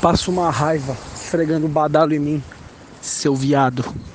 Passa uma raiva esfregando o badalo em mim, seu viado.